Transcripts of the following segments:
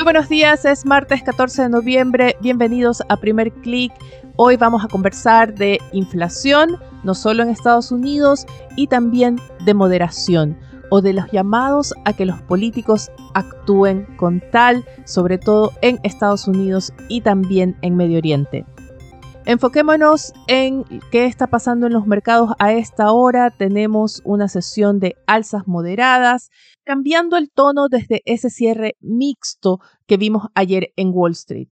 Muy buenos días, es martes 14 de noviembre, bienvenidos a Primer Click. Hoy vamos a conversar de inflación, no solo en Estados Unidos, y también de moderación o de los llamados a que los políticos actúen con tal, sobre todo en Estados Unidos y también en Medio Oriente. Enfoquémonos en qué está pasando en los mercados a esta hora. Tenemos una sesión de alzas moderadas, cambiando el tono desde ese cierre mixto que vimos ayer en Wall Street.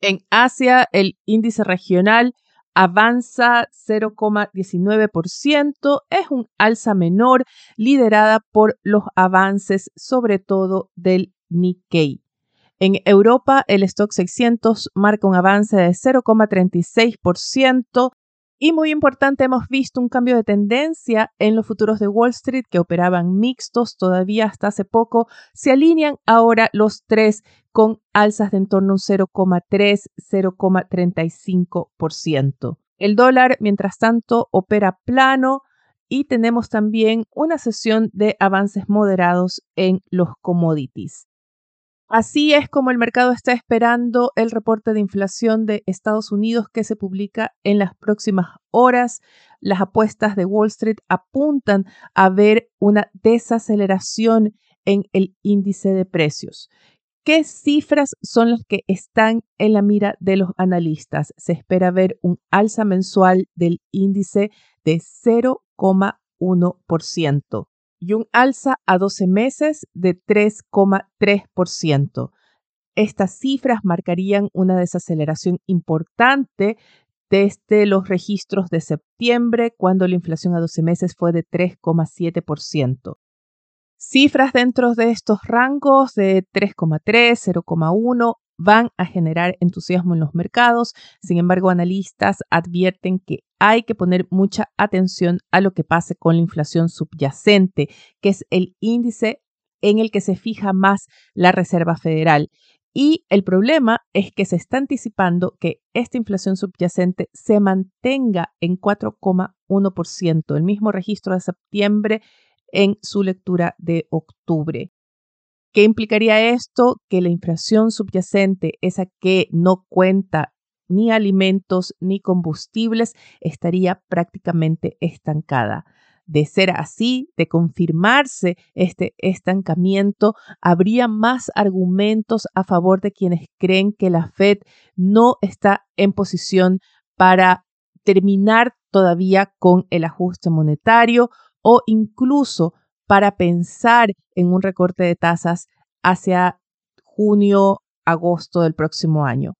En Asia, el índice regional avanza 0,19%, es un alza menor liderada por los avances sobre todo del Nikkei. En Europa, el stock 600 marca un avance de 0,36%. Y muy importante, hemos visto un cambio de tendencia en los futuros de Wall Street que operaban mixtos todavía hasta hace poco. Se alinean ahora los tres con alzas de en torno a un 0,3, 0,35%. El dólar, mientras tanto, opera plano y tenemos también una sesión de avances moderados en los commodities. Así es como el mercado está esperando el reporte de inflación de Estados Unidos que se publica en las próximas horas. Las apuestas de Wall Street apuntan a ver una desaceleración en el índice de precios. ¿Qué cifras son las que están en la mira de los analistas? Se espera ver un alza mensual del índice de 0,1% y un alza a 12 meses de 3,3%. Estas cifras marcarían una desaceleración importante desde los registros de septiembre, cuando la inflación a 12 meses fue de 3,7%. Cifras dentro de estos rangos de 3,3, 0,1 van a generar entusiasmo en los mercados. Sin embargo, analistas advierten que hay que poner mucha atención a lo que pase con la inflación subyacente, que es el índice en el que se fija más la Reserva Federal. Y el problema es que se está anticipando que esta inflación subyacente se mantenga en 4,1%, el mismo registro de septiembre en su lectura de octubre. ¿Qué implicaría esto? Que la inflación subyacente, esa que no cuenta ni alimentos ni combustibles, estaría prácticamente estancada. De ser así, de confirmarse este estancamiento, habría más argumentos a favor de quienes creen que la Fed no está en posición para terminar todavía con el ajuste monetario o incluso para pensar en un recorte de tasas hacia junio, agosto del próximo año.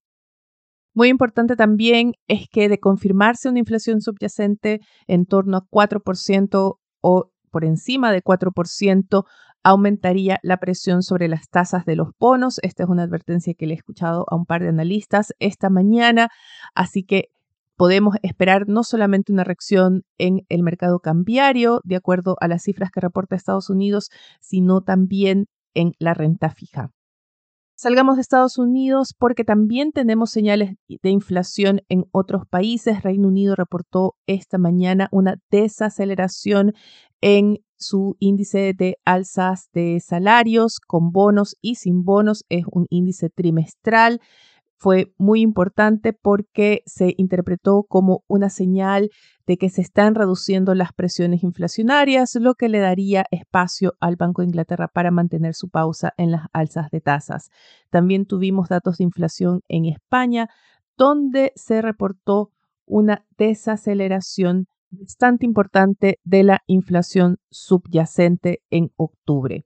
Muy importante también es que de confirmarse una inflación subyacente en torno a 4% o por encima de 4%, aumentaría la presión sobre las tasas de los bonos. Esta es una advertencia que le he escuchado a un par de analistas esta mañana, así que podemos esperar no solamente una reacción en el mercado cambiario, de acuerdo a las cifras que reporta Estados Unidos, sino también en la renta fija. Salgamos de Estados Unidos porque también tenemos señales de inflación en otros países. Reino Unido reportó esta mañana una desaceleración en su índice de alzas de salarios con bonos y sin bonos. Es un índice trimestral fue muy importante porque se interpretó como una señal de que se están reduciendo las presiones inflacionarias, lo que le daría espacio al Banco de Inglaterra para mantener su pausa en las alzas de tasas. También tuvimos datos de inflación en España, donde se reportó una desaceleración bastante importante de la inflación subyacente en octubre.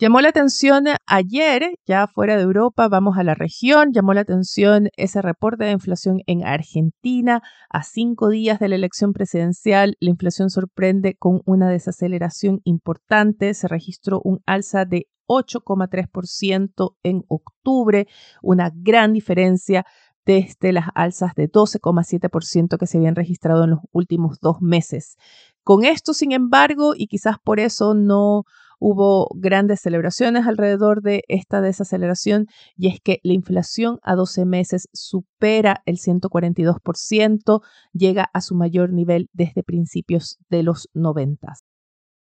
Llamó la atención ayer, ya fuera de Europa, vamos a la región, llamó la atención ese reporte de inflación en Argentina. A cinco días de la elección presidencial, la inflación sorprende con una desaceleración importante. Se registró un alza de 8,3% en octubre, una gran diferencia desde las alzas de 12,7% que se habían registrado en los últimos dos meses. Con esto, sin embargo, y quizás por eso no hubo grandes celebraciones alrededor de esta desaceleración y es que la inflación a 12 meses supera el 142%, llega a su mayor nivel desde principios de los 90.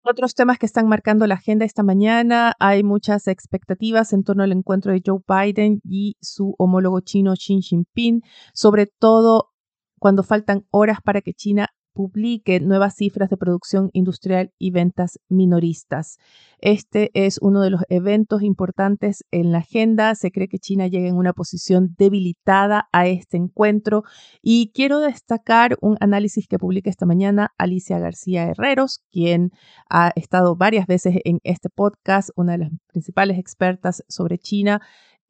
Otros temas que están marcando la agenda esta mañana, hay muchas expectativas en torno al encuentro de Joe Biden y su homólogo chino Xi Jinping, sobre todo cuando faltan horas para que China publique nuevas cifras de producción industrial y ventas minoristas. Este es uno de los eventos importantes en la agenda. Se cree que China llega en una posición debilitada a este encuentro y quiero destacar un análisis que publica esta mañana Alicia García Herreros, quien ha estado varias veces en este podcast, una de las principales expertas sobre China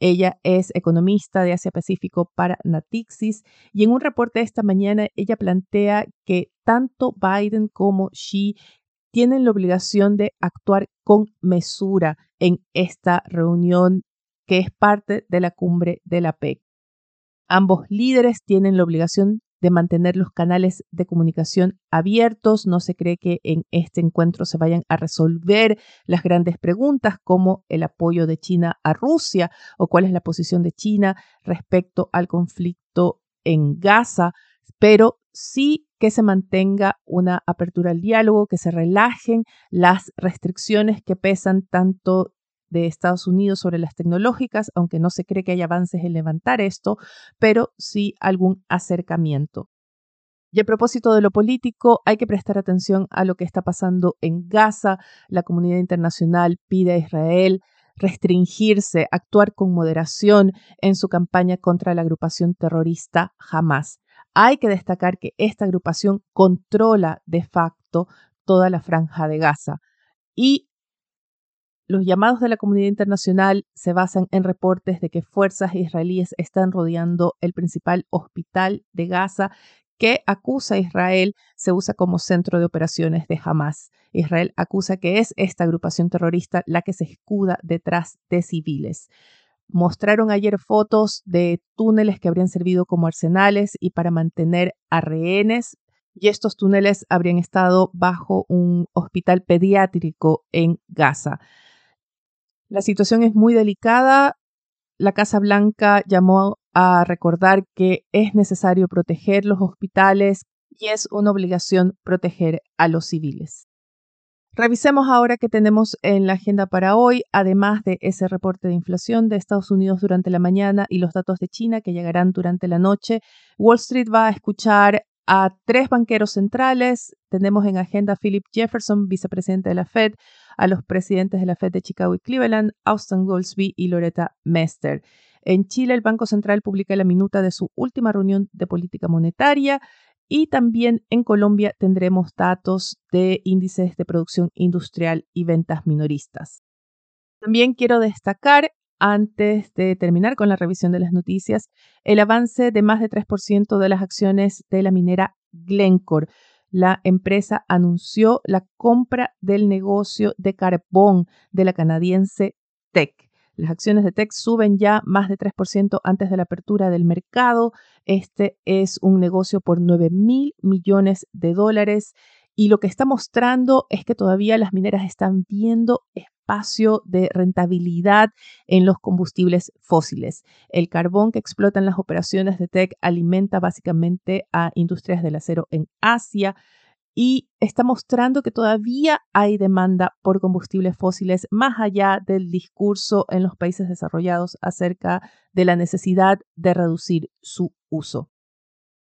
ella es economista de Asia Pacífico para Natixis y en un reporte de esta mañana ella plantea que tanto Biden como Xi tienen la obligación de actuar con mesura en esta reunión que es parte de la cumbre de la PEC. Ambos líderes tienen la obligación de mantener los canales de comunicación abiertos. No se cree que en este encuentro se vayan a resolver las grandes preguntas como el apoyo de China a Rusia o cuál es la posición de China respecto al conflicto en Gaza, pero sí que se mantenga una apertura al diálogo, que se relajen las restricciones que pesan tanto de Estados Unidos sobre las tecnológicas, aunque no se cree que haya avances en levantar esto, pero sí algún acercamiento. Y a propósito de lo político, hay que prestar atención a lo que está pasando en Gaza. La comunidad internacional pide a Israel restringirse, actuar con moderación en su campaña contra la agrupación terrorista Hamas. Hay que destacar que esta agrupación controla de facto toda la franja de Gaza y los llamados de la comunidad internacional se basan en reportes de que fuerzas israelíes están rodeando el principal hospital de Gaza que acusa a Israel se usa como centro de operaciones de Hamas. Israel acusa que es esta agrupación terrorista la que se escuda detrás de civiles. Mostraron ayer fotos de túneles que habrían servido como arsenales y para mantener a rehenes y estos túneles habrían estado bajo un hospital pediátrico en Gaza. La situación es muy delicada. La Casa Blanca llamó a recordar que es necesario proteger los hospitales y es una obligación proteger a los civiles. Revisemos ahora qué tenemos en la agenda para hoy, además de ese reporte de inflación de Estados Unidos durante la mañana y los datos de China que llegarán durante la noche. Wall Street va a escuchar a tres banqueros centrales. Tenemos en agenda a Philip Jefferson, vicepresidente de la Fed, a los presidentes de la Fed de Chicago y Cleveland, Austin Goldsby y Loretta Mester. En Chile, el Banco Central publica la minuta de su última reunión de política monetaria y también en Colombia tendremos datos de índices de producción industrial y ventas minoristas. También quiero destacar, antes de terminar con la revisión de las noticias, el avance de más de 3% de las acciones de la minera Glencore la empresa anunció la compra del negocio de carbón de la canadiense Tech. Las acciones de Tech suben ya más de 3% antes de la apertura del mercado. Este es un negocio por 9 mil millones de dólares y lo que está mostrando es que todavía las mineras están viendo espacio de rentabilidad en los combustibles fósiles. El carbón que explotan las operaciones de TEC alimenta básicamente a industrias del acero en Asia y está mostrando que todavía hay demanda por combustibles fósiles más allá del discurso en los países desarrollados acerca de la necesidad de reducir su uso.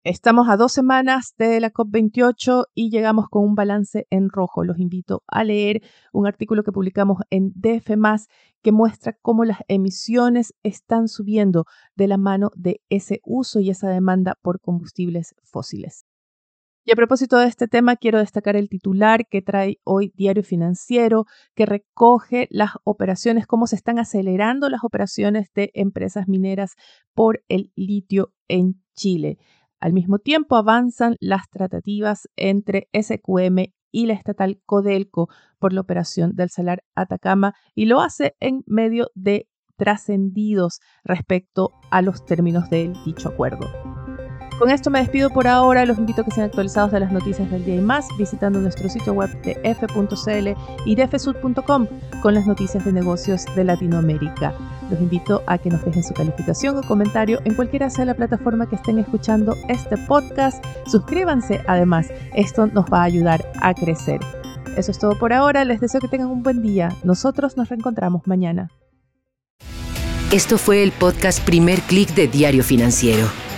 Estamos a dos semanas de la COP28 y llegamos con un balance en rojo. Los invito a leer un artículo que publicamos en DF, que muestra cómo las emisiones están subiendo de la mano de ese uso y esa demanda por combustibles fósiles. Y a propósito de este tema, quiero destacar el titular que trae hoy Diario Financiero, que recoge las operaciones, cómo se están acelerando las operaciones de empresas mineras por el litio en Chile. Al mismo tiempo avanzan las tratativas entre SQM y la estatal Codelco por la operación del Salar Atacama y lo hace en medio de trascendidos respecto a los términos del dicho acuerdo. Con esto me despido por ahora. Los invito a que sean actualizados de las noticias del día y más visitando nuestro sitio web de f.cl y de fsud.com con las noticias de negocios de Latinoamérica. Los invito a que nos dejen su calificación o comentario en cualquiera sea la plataforma que estén escuchando este podcast. Suscríbanse además, esto nos va a ayudar a crecer. Eso es todo por ahora, les deseo que tengan un buen día. Nosotros nos reencontramos mañana. Esto fue el podcast Primer Click de Diario Financiero.